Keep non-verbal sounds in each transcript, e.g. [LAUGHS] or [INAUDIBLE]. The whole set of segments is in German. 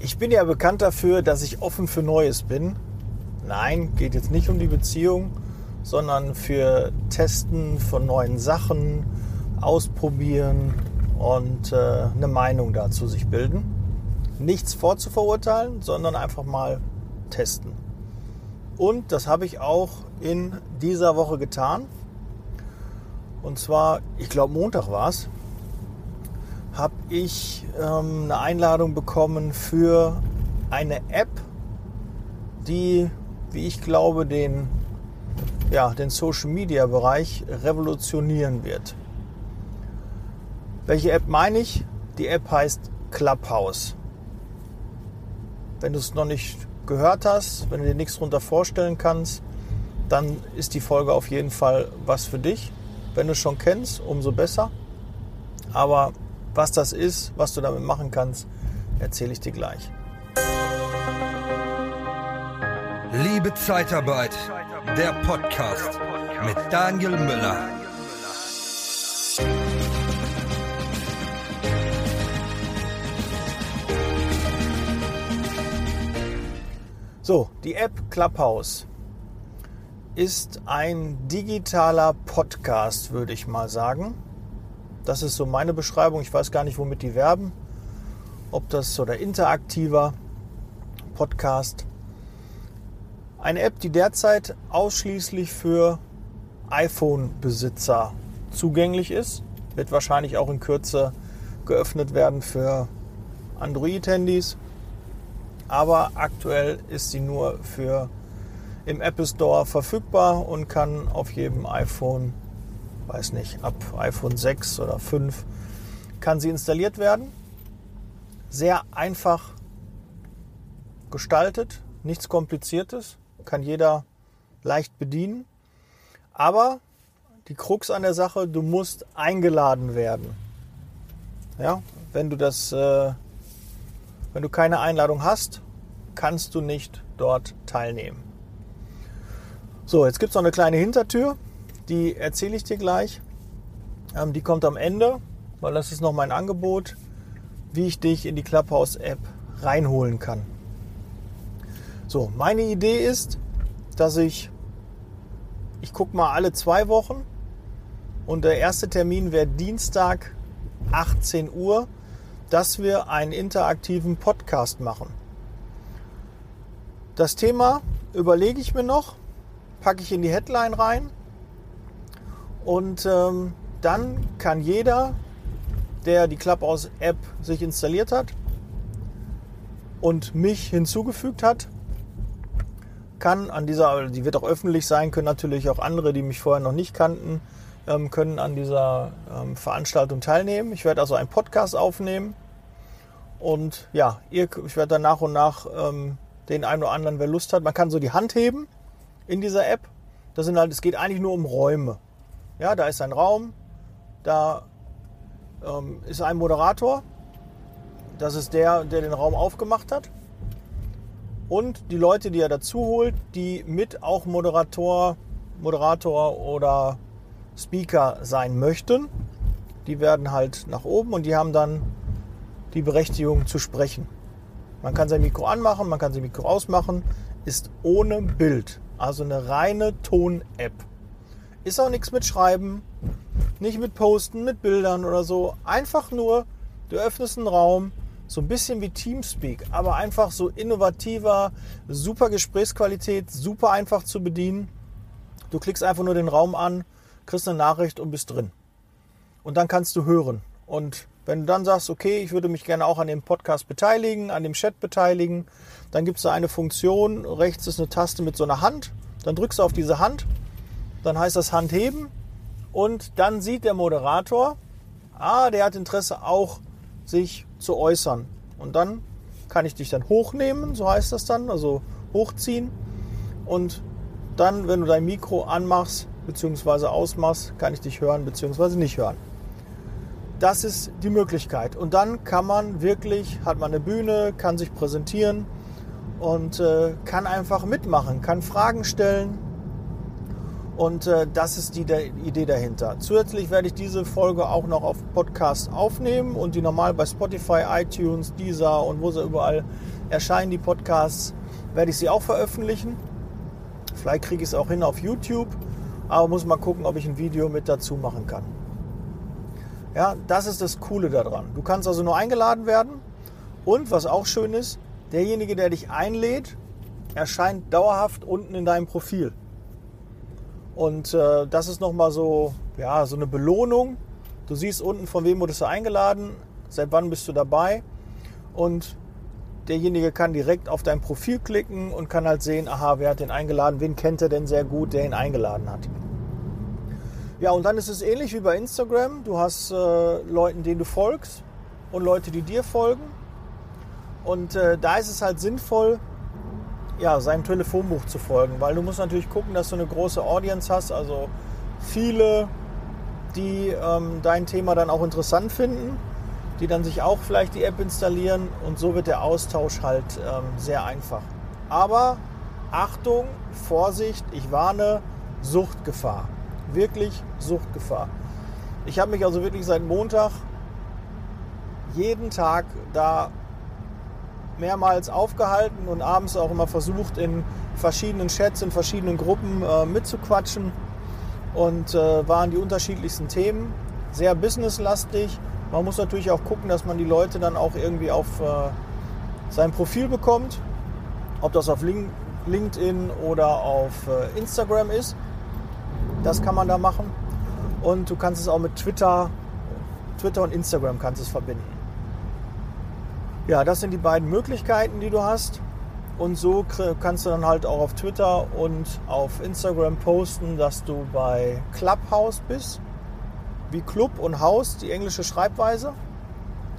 Ich bin ja bekannt dafür, dass ich offen für Neues bin. Nein, geht jetzt nicht um die Beziehung, sondern für Testen von neuen Sachen, ausprobieren und äh, eine Meinung dazu sich bilden. Nichts vorzuverurteilen, sondern einfach mal testen. Und das habe ich auch in dieser Woche getan. Und zwar, ich glaube Montag war es, habe ich ähm, eine Einladung bekommen für eine App, die, wie ich glaube, den, ja, den Social Media Bereich revolutionieren wird. Welche App meine ich? Die App heißt Clubhouse. Wenn du es noch nicht gehört hast, wenn du dir nichts darunter vorstellen kannst, dann ist die Folge auf jeden Fall was für dich. Wenn du es schon kennst, umso besser. Aber was das ist, was du damit machen kannst, erzähle ich dir gleich. Liebe Zeitarbeit, der Podcast mit Daniel Müller. So, die App Clubhouse ist ein digitaler Podcast, würde ich mal sagen. Das ist so meine Beschreibung. Ich weiß gar nicht, womit die werben. Ob das so der interaktiver Podcast. Eine App, die derzeit ausschließlich für iPhone-Besitzer zugänglich ist. Wird wahrscheinlich auch in Kürze geöffnet werden für Android-Handys. Aber aktuell ist sie nur für im Apple Store verfügbar und kann auf jedem iPhone weiß nicht, ab iPhone 6 oder 5 kann sie installiert werden. Sehr einfach gestaltet, nichts Kompliziertes, kann jeder leicht bedienen. Aber die Krux an der Sache, du musst eingeladen werden. Ja, wenn du das, äh, wenn du keine Einladung hast, kannst du nicht dort teilnehmen. So, jetzt gibt es noch eine kleine Hintertür die erzähle ich dir gleich. Ähm, die kommt am Ende, weil das ist noch mein Angebot, wie ich dich in die Clubhouse-App reinholen kann. So, meine Idee ist, dass ich, ich gucke mal alle zwei Wochen und der erste Termin wäre Dienstag 18 Uhr, dass wir einen interaktiven Podcast machen. Das Thema überlege ich mir noch, packe ich in die Headline rein und ähm, dann kann jeder, der die Clubhouse-App sich installiert hat und mich hinzugefügt hat, kann an dieser, die wird auch öffentlich sein, können natürlich auch andere, die mich vorher noch nicht kannten, ähm, können an dieser ähm, Veranstaltung teilnehmen. Ich werde also einen Podcast aufnehmen und ja, ihr, ich werde dann nach und nach ähm, den einen oder anderen, wer Lust hat, man kann so die Hand heben in dieser App. Das sind halt, es geht eigentlich nur um Räume. Ja, da ist ein Raum, da ähm, ist ein Moderator. Das ist der, der den Raum aufgemacht hat. Und die Leute, die er dazu holt, die mit auch Moderator, Moderator oder Speaker sein möchten, die werden halt nach oben und die haben dann die Berechtigung zu sprechen. Man kann sein Mikro anmachen, man kann sein Mikro ausmachen, ist ohne Bild, also eine reine Ton-App. Ist auch nichts mit Schreiben, nicht mit Posten, mit Bildern oder so. Einfach nur, du öffnest einen Raum, so ein bisschen wie Teamspeak, aber einfach so innovativer, super Gesprächsqualität, super einfach zu bedienen. Du klickst einfach nur den Raum an, kriegst eine Nachricht und bist drin. Und dann kannst du hören. Und wenn du dann sagst, okay, ich würde mich gerne auch an dem Podcast beteiligen, an dem Chat beteiligen, dann gibt es da eine Funktion, rechts ist eine Taste mit so einer Hand, dann drückst du auf diese Hand dann heißt das Handheben und dann sieht der Moderator, ah, der hat Interesse auch, sich zu äußern. Und dann kann ich dich dann hochnehmen, so heißt das dann, also hochziehen. Und dann, wenn du dein Mikro anmachst bzw. ausmachst, kann ich dich hören bzw. nicht hören. Das ist die Möglichkeit. Und dann kann man wirklich, hat man eine Bühne, kann sich präsentieren und äh, kann einfach mitmachen, kann Fragen stellen, Und äh, das ist die Idee dahinter. Zusätzlich werde ich diese Folge auch noch auf Podcast aufnehmen und die normal bei Spotify, iTunes, Deezer und wo sie überall erscheinen, die Podcasts, werde ich sie auch veröffentlichen. Vielleicht kriege ich es auch hin auf YouTube, aber muss mal gucken, ob ich ein Video mit dazu machen kann. Ja, das ist das Coole daran. Du kannst also nur eingeladen werden und was auch schön ist, derjenige, der dich einlädt, erscheint dauerhaft unten in deinem Profil. Und äh, das ist nochmal so, ja, so eine Belohnung. Du siehst unten, von wem wurdest du eingeladen, seit wann bist du dabei. Und derjenige kann direkt auf dein Profil klicken und kann halt sehen, aha, wer hat den eingeladen, wen kennt er denn sehr gut, der ihn eingeladen hat. Ja, und dann ist es ähnlich wie bei Instagram. Du hast äh, Leuten, denen du folgst und Leute, die dir folgen. Und äh, da ist es halt sinnvoll, ja, seinem Telefonbuch zu folgen, weil du musst natürlich gucken, dass du eine große Audience hast, also viele, die ähm, dein Thema dann auch interessant finden, die dann sich auch vielleicht die App installieren und so wird der Austausch halt ähm, sehr einfach. Aber Achtung, Vorsicht, ich warne, Suchtgefahr. Wirklich Suchtgefahr. Ich habe mich also wirklich seit Montag jeden Tag da mehrmals aufgehalten und abends auch immer versucht, in verschiedenen Chats, in verschiedenen Gruppen äh, mitzuquatschen. Und äh, waren die unterschiedlichsten Themen. Sehr businesslastig. Man muss natürlich auch gucken, dass man die Leute dann auch irgendwie auf äh, sein Profil bekommt. Ob das auf LinkedIn oder auf äh, Instagram ist. Das kann man da machen. Und du kannst es auch mit Twitter, Twitter und Instagram kannst es verbinden. Ja, das sind die beiden Möglichkeiten, die du hast. Und so kannst du dann halt auch auf Twitter und auf Instagram posten, dass du bei Clubhouse bist. Wie Club und Haus, die englische Schreibweise.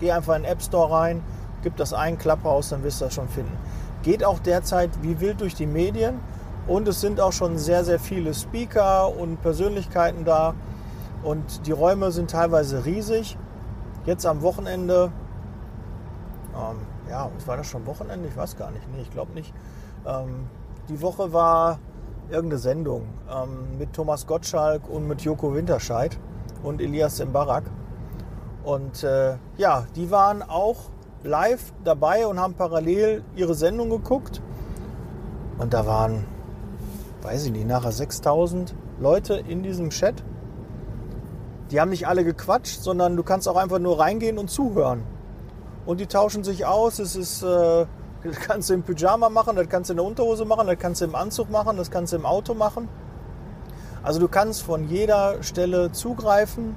Geh einfach in den App Store rein, gib das ein, Clubhouse, dann wirst du das schon finden. Geht auch derzeit wie wild durch die Medien und es sind auch schon sehr, sehr viele Speaker und Persönlichkeiten da. Und die Räume sind teilweise riesig. Jetzt am Wochenende ähm, ja, was war das schon Wochenende? Ich weiß gar nicht. Nee, ich glaube nicht. Ähm, die Woche war irgendeine Sendung ähm, mit Thomas Gottschalk und mit Joko Winterscheid und Elias Mbarak. Und äh, ja, die waren auch live dabei und haben parallel ihre Sendung geguckt. Und da waren, weiß ich nicht, nachher 6000 Leute in diesem Chat. Die haben nicht alle gequatscht, sondern du kannst auch einfach nur reingehen und zuhören und die tauschen sich aus. Es ist, äh, das kannst du im Pyjama machen, das kannst du in der Unterhose machen, das kannst du im Anzug machen, das kannst du im Auto machen. Also du kannst von jeder Stelle zugreifen.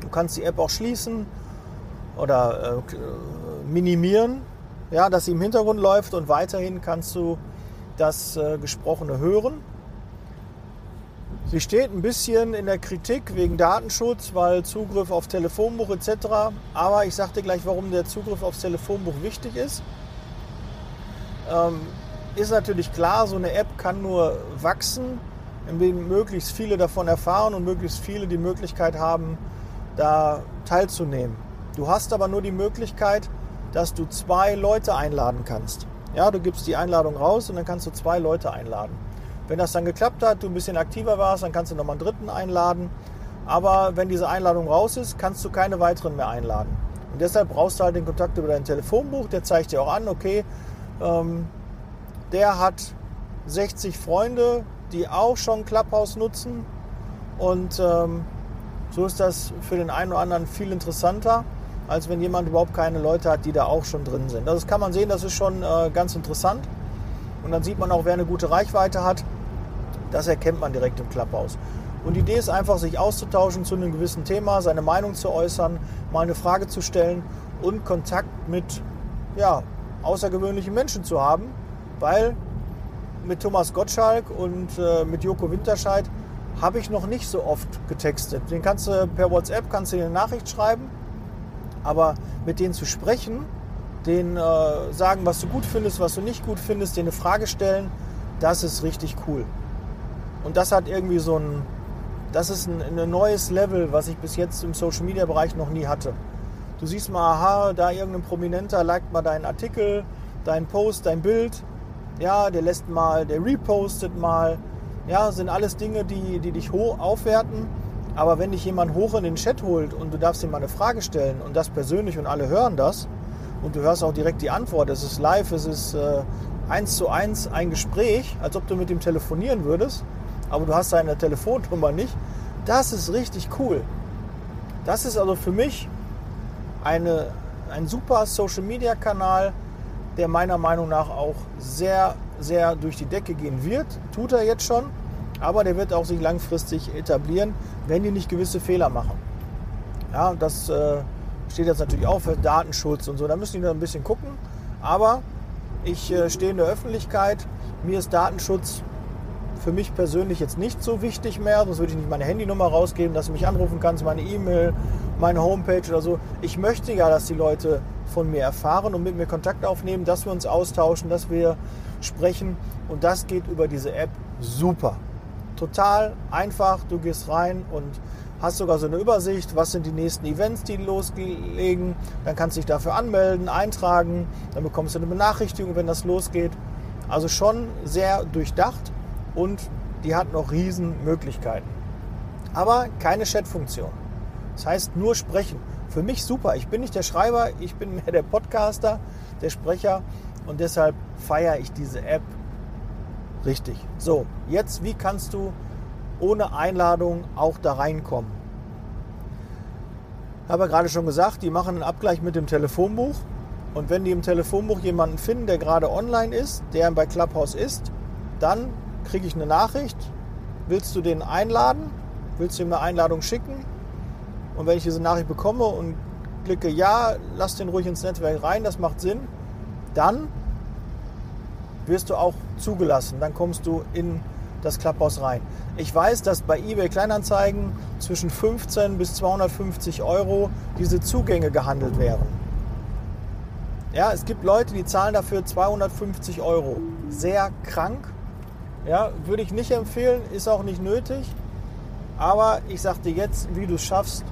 Du kannst die App auch schließen oder äh, minimieren, ja, dass sie im Hintergrund läuft und weiterhin kannst du das äh, Gesprochene hören. Sie steht ein bisschen in der Kritik wegen Datenschutz, weil Zugriff auf Telefonbuch etc. Aber ich dir gleich, warum der Zugriff aufs Telefonbuch wichtig ist. Ähm, ist natürlich klar, so eine App kann nur wachsen, indem möglichst viele davon erfahren und möglichst viele die Möglichkeit haben, da teilzunehmen. Du hast aber nur die Möglichkeit, dass du zwei Leute einladen kannst. Ja, du gibst die Einladung raus und dann kannst du zwei Leute einladen. Wenn das dann geklappt hat, du ein bisschen aktiver warst, dann kannst du nochmal einen dritten einladen. Aber wenn diese Einladung raus ist, kannst du keine weiteren mehr einladen. Und deshalb brauchst du halt den Kontakt über dein Telefonbuch. Der zeigt dir auch an, okay, ähm, der hat 60 Freunde, die auch schon Clubhouse nutzen. Und ähm, so ist das für den einen oder anderen viel interessanter, als wenn jemand überhaupt keine Leute hat, die da auch schon drin sind. Also das kann man sehen, das ist schon äh, ganz interessant. Und dann sieht man auch, wer eine gute Reichweite hat. Das erkennt man direkt im Clubhouse. Und die Idee ist einfach, sich auszutauschen zu einem gewissen Thema, seine Meinung zu äußern, mal eine Frage zu stellen und Kontakt mit ja, außergewöhnlichen Menschen zu haben, weil mit Thomas Gottschalk und äh, mit Joko Winterscheid habe ich noch nicht so oft getextet. Den kannst du per WhatsApp kannst du eine Nachricht schreiben, aber mit denen zu sprechen, denen äh, sagen, was du gut findest, was du nicht gut findest, denen eine Frage stellen, das ist richtig cool. Und das hat irgendwie so ein, das ist ein, ein neues Level, was ich bis jetzt im Social Media Bereich noch nie hatte. Du siehst mal, aha, da irgendein Prominenter liked mal deinen Artikel, deinen Post, dein Bild. Ja, der lässt mal, der repostet mal. Ja, sind alles Dinge, die, die dich hoch aufwerten. Aber wenn dich jemand hoch in den Chat holt und du darfst ihm mal eine Frage stellen und das persönlich und alle hören das und du hörst auch direkt die Antwort, es ist live, es ist äh, eins zu eins ein Gespräch, als ob du mit ihm telefonieren würdest, aber du hast seine Telefonnummer nicht, das ist richtig cool. Das ist also für mich eine, ein super Social-Media-Kanal, der meiner Meinung nach auch sehr, sehr durch die Decke gehen wird. Tut er jetzt schon, aber der wird auch sich langfristig etablieren, wenn die nicht gewisse Fehler machen. Ja, das äh, steht jetzt natürlich auch für Datenschutz und so. Da müssen die noch ein bisschen gucken. Aber ich äh, stehe in der Öffentlichkeit. Mir ist Datenschutz für mich persönlich jetzt nicht so wichtig mehr, sonst würde ich nicht meine Handynummer rausgeben, dass du mich anrufen kannst, meine E-Mail, meine Homepage oder so. Ich möchte ja, dass die Leute von mir erfahren und mit mir Kontakt aufnehmen, dass wir uns austauschen, dass wir sprechen und das geht über diese App super. Total einfach, du gehst rein und hast sogar so eine Übersicht, was sind die nächsten Events, die loslegen. Dann kannst du dich dafür anmelden, eintragen, dann bekommst du eine Benachrichtigung, wenn das losgeht. Also schon sehr durchdacht und die hat noch riesen Möglichkeiten. Aber keine Chat-Funktion. Das heißt nur sprechen. Für mich super. Ich bin nicht der Schreiber, ich bin mehr der Podcaster, der Sprecher und deshalb feiere ich diese App richtig. So, jetzt wie kannst du ohne Einladung auch da reinkommen? Ich habe ja gerade schon gesagt, die machen einen Abgleich mit dem Telefonbuch. Und wenn die im Telefonbuch jemanden finden, der gerade online ist, der bei Clubhouse ist, dann kriege ich eine Nachricht, willst du den einladen? Willst du ihm eine Einladung schicken? Und wenn ich diese Nachricht bekomme und klicke ja, lass den ruhig ins Netzwerk rein, das macht Sinn, dann wirst du auch zugelassen. Dann kommst du in das Clubhouse rein. Ich weiß, dass bei eBay Kleinanzeigen zwischen 15 bis 250 Euro diese Zugänge gehandelt werden. Ja, es gibt Leute, die zahlen dafür 250 Euro. Sehr krank. Ja, würde ich nicht empfehlen, ist auch nicht nötig. Aber ich sagte jetzt, wie du es schaffst,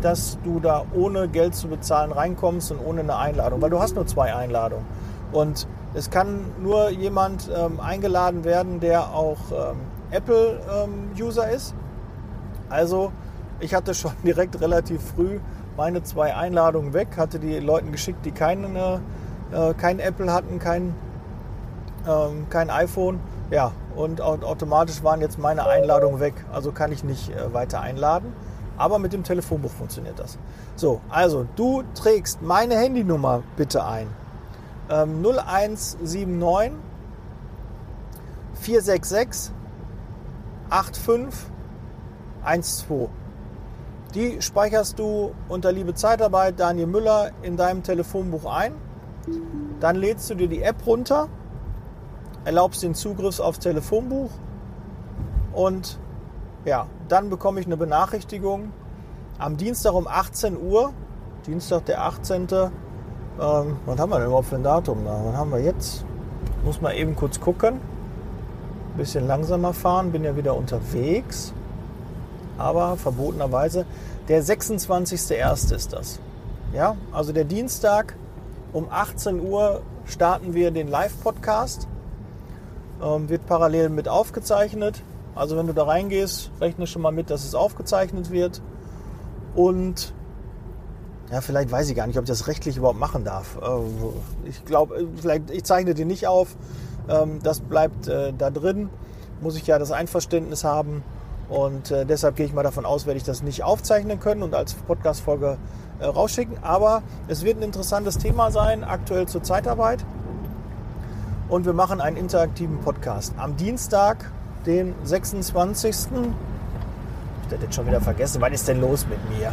dass du da ohne Geld zu bezahlen reinkommst und ohne eine Einladung, weil du hast nur zwei Einladungen. Und es kann nur jemand ähm, eingeladen werden, der auch ähm, Apple-User ähm, ist. Also ich hatte schon [LAUGHS] direkt relativ früh meine zwei Einladungen weg, hatte die Leuten geschickt, die keine, äh, kein Apple hatten, kein, ähm, kein iPhone ja, und automatisch waren jetzt meine Einladungen weg. Also kann ich nicht äh, weiter einladen. Aber mit dem Telefonbuch funktioniert das. So, also du trägst meine Handynummer bitte ein. Ähm, 0179 466 8512. Die speicherst du unter Liebe Zeitarbeit Daniel Müller in deinem Telefonbuch ein. Dann lädst du dir die App runter erlaubst den Zugriff aufs Telefonbuch und ja, dann bekomme ich eine Benachrichtigung am Dienstag um 18 Uhr, Dienstag der 18. Ähm, was haben wir denn überhaupt für ein Datum da? Was haben wir jetzt? Muss mal eben kurz gucken. Ein bisschen langsamer fahren, bin ja wieder unterwegs. Aber verbotenerweise, der 26.01. ist das. Ja, also der Dienstag um 18 Uhr starten wir den Live-Podcast ähm, wird parallel mit aufgezeichnet. Also wenn du da reingehst, rechne schon mal mit, dass es aufgezeichnet wird. Und ja, vielleicht weiß ich gar nicht, ob ich das rechtlich überhaupt machen darf. Äh, ich glaube, äh, vielleicht, ich zeichne den nicht auf. Ähm, das bleibt äh, da drin. Muss ich ja das Einverständnis haben. Und deshalb gehe ich mal davon aus, werde ich das nicht aufzeichnen können und als Podcast-Folge rausschicken. Aber es wird ein interessantes Thema sein, aktuell zur Zeitarbeit und wir machen einen interaktiven Podcast. Am Dienstag, den 26. Ich hätte jetzt schon wieder vergessen, was ist denn los mit mir?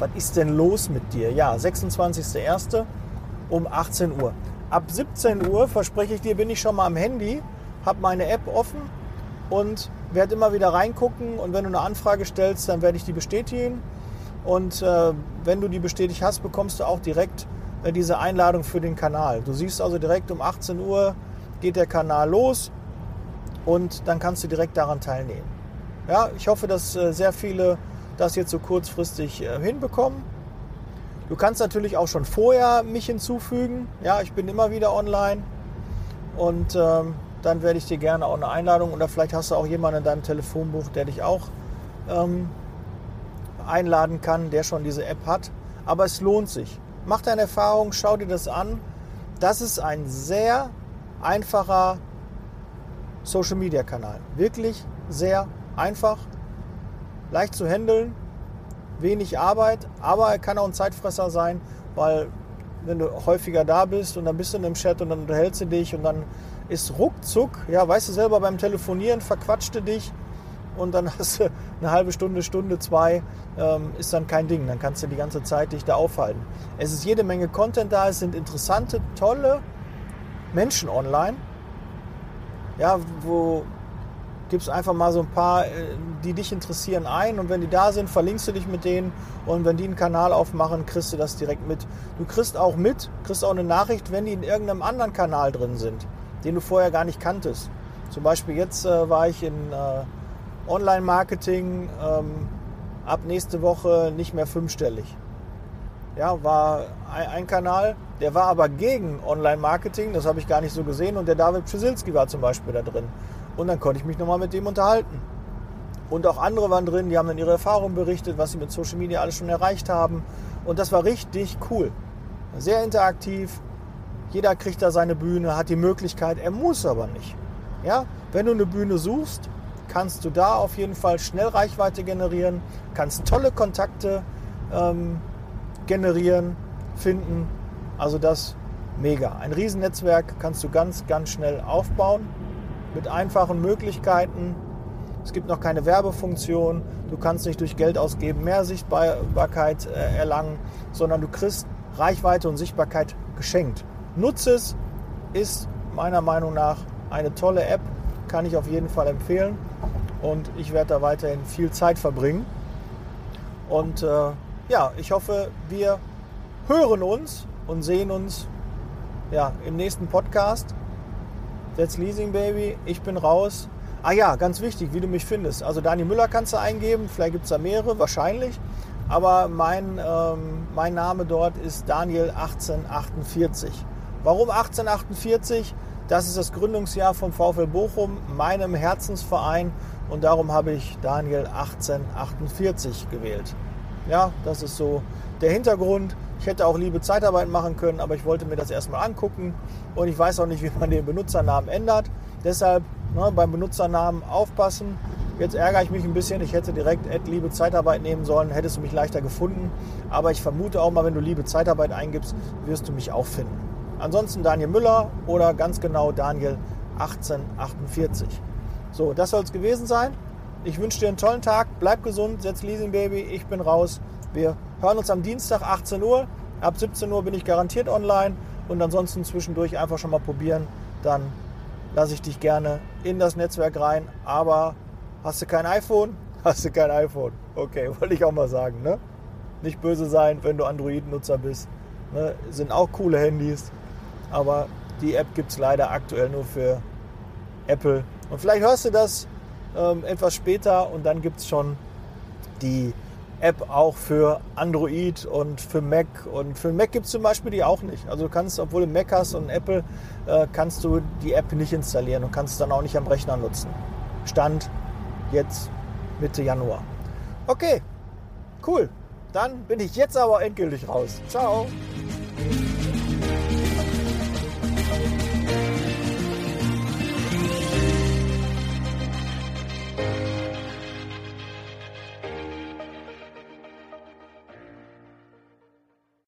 Was ist denn los mit dir? Ja, 26.01. um 18 Uhr. Ab 17 Uhr, verspreche ich dir, bin ich schon mal am Handy, habe meine App offen und werde immer wieder reingucken. Und wenn du eine Anfrage stellst, dann werde ich die bestätigen. Und äh, wenn du die bestätigt hast, bekommst du auch direkt diese Einladung für den Kanal. Du siehst also direkt um 18 Uhr geht der Kanal los und dann kannst du direkt daran teilnehmen. Ja, ich hoffe, dass äh, sehr viele das jetzt so kurzfristig äh, hinbekommen. Du kannst natürlich auch schon vorher mich hinzufügen. Ja, ich bin immer wieder online und ähm, dann werde ich dir gerne auch eine Einladung oder vielleicht hast du auch jemanden in deinem Telefonbuch, der dich auch ähm, einladen kann, der schon diese App hat. Aber es lohnt sich. Mach deine Erfahrung, schau dir das an. Das ist ein sehr einfacher Social Media Kanal. Wirklich sehr einfach, leicht zu handeln, wenig Arbeit, aber er kann auch ein Zeitfresser sein, weil wenn du häufiger da bist und dann bist du in einem Chat und dann unterhältst du dich und dann ist ruckzuck, ja, weißt du selber beim Telefonieren, verquatschte dich und dann [LAUGHS] hast du eine halbe Stunde, Stunde, zwei, ähm, ist dann kein Ding. Dann kannst du die ganze Zeit dich da aufhalten. Es ist jede Menge Content da, es sind interessante, tolle Menschen online. Ja, wo gibst einfach mal so ein paar, äh, die dich interessieren, ein und wenn die da sind, verlinkst du dich mit denen und wenn die einen Kanal aufmachen, kriegst du das direkt mit. Du kriegst auch mit, kriegst auch eine Nachricht, wenn die in irgendeinem anderen Kanal drin sind, den du vorher gar nicht kanntest. Zum Beispiel jetzt äh, war ich in äh, Online-Marketing ähm, ab nächste Woche nicht mehr fünfstellig. Ja, war ein, Kanal, der war aber gegen Online-Marketing, das habe ich gar nicht so gesehen und der David Pschysilski war zum Beispiel da drin. Und dann konnte ich mich nochmal mit dem unterhalten. Und auch andere waren drin, die haben dann ihre Erfahrungen berichtet, was sie mit Social Media alles schon erreicht haben. Und das war richtig cool. Sehr interaktiv. Jeder kriegt da seine Bühne, hat die Möglichkeit, er muss aber nicht. Ja? Wenn du eine Bühne suchst, kannst du da auf jeden Fall schnell Reichweite generieren, kannst tolle Kontakte ähm, generieren, finden. Also das mega. Ein Riesennetzwerk kannst du ganz, ganz schnell aufbauen mit einfachen Möglichkeiten. Es gibt noch keine Werbefunktion. Du kannst nicht durch Geld ausgeben mehr Sichtbarkeit äh, erlangen, sondern du kriegst Reichweite und Sichtbarkeit geschenkt. Nutze es, ist meiner Meinung nach eine tolle App, kann ich auf jeden Fall empfehlen und ich werde da weiterhin viel Zeit verbringen. Und äh, ja, ich hoffe, wir hören uns und sehen uns ja, im nächsten Podcast. That's Leasing Baby. Ich bin raus. Ah ja, ganz wichtig, wie du mich findest. Also Daniel Müller kannst du eingeben, vielleicht gibt es da mehrere, wahrscheinlich. Aber mein, ähm, mein Name dort ist Daniel 1848. Warum 1848? Das ist das Gründungsjahr vom VfL Bochum, meinem Herzensverein. Und darum habe ich Daniel 1848 gewählt. Ja, das ist so der Hintergrund. Ich hätte auch liebe Zeitarbeit machen können, aber ich wollte mir das erstmal angucken. Und ich weiß auch nicht, wie man den Benutzernamen ändert. Deshalb ne, beim Benutzernamen aufpassen. Jetzt ärgere ich mich ein bisschen. Ich hätte direkt Ad Liebe Zeitarbeit nehmen sollen, hättest du mich leichter gefunden. Aber ich vermute auch mal, wenn du Liebe Zeitarbeit eingibst, wirst du mich auch finden. Ansonsten Daniel Müller oder ganz genau Daniel 1848. So, das soll es gewesen sein. Ich wünsche dir einen tollen Tag. Bleib gesund, setz Leasing Baby. Ich bin raus. Wir hören uns am Dienstag 18 Uhr. Ab 17 Uhr bin ich garantiert online. Und ansonsten zwischendurch einfach schon mal probieren. Dann lasse ich dich gerne in das Netzwerk rein. Aber hast du kein iPhone? [LAUGHS] Hast du kein iPhone. Okay, [LAUGHS] wollte ich auch mal sagen. Ne? Nicht böse sein, wenn du Android-Nutzer bist. Ne? Sind auch coole Handys. Aber die App gibt es leider aktuell nur für Apple und vielleicht hörst du das ähm, etwas später und dann gibt es schon die App auch für Android und für Mac. Und für Mac gibt es zum Beispiel die auch nicht. Also du kannst, obwohl du Mac hast und Apple, äh, kannst du die App nicht installieren und kannst es dann auch nicht am Rechner nutzen. Stand jetzt Mitte Januar. Okay, cool. Dann bin ich jetzt aber endgültig raus. Ciao.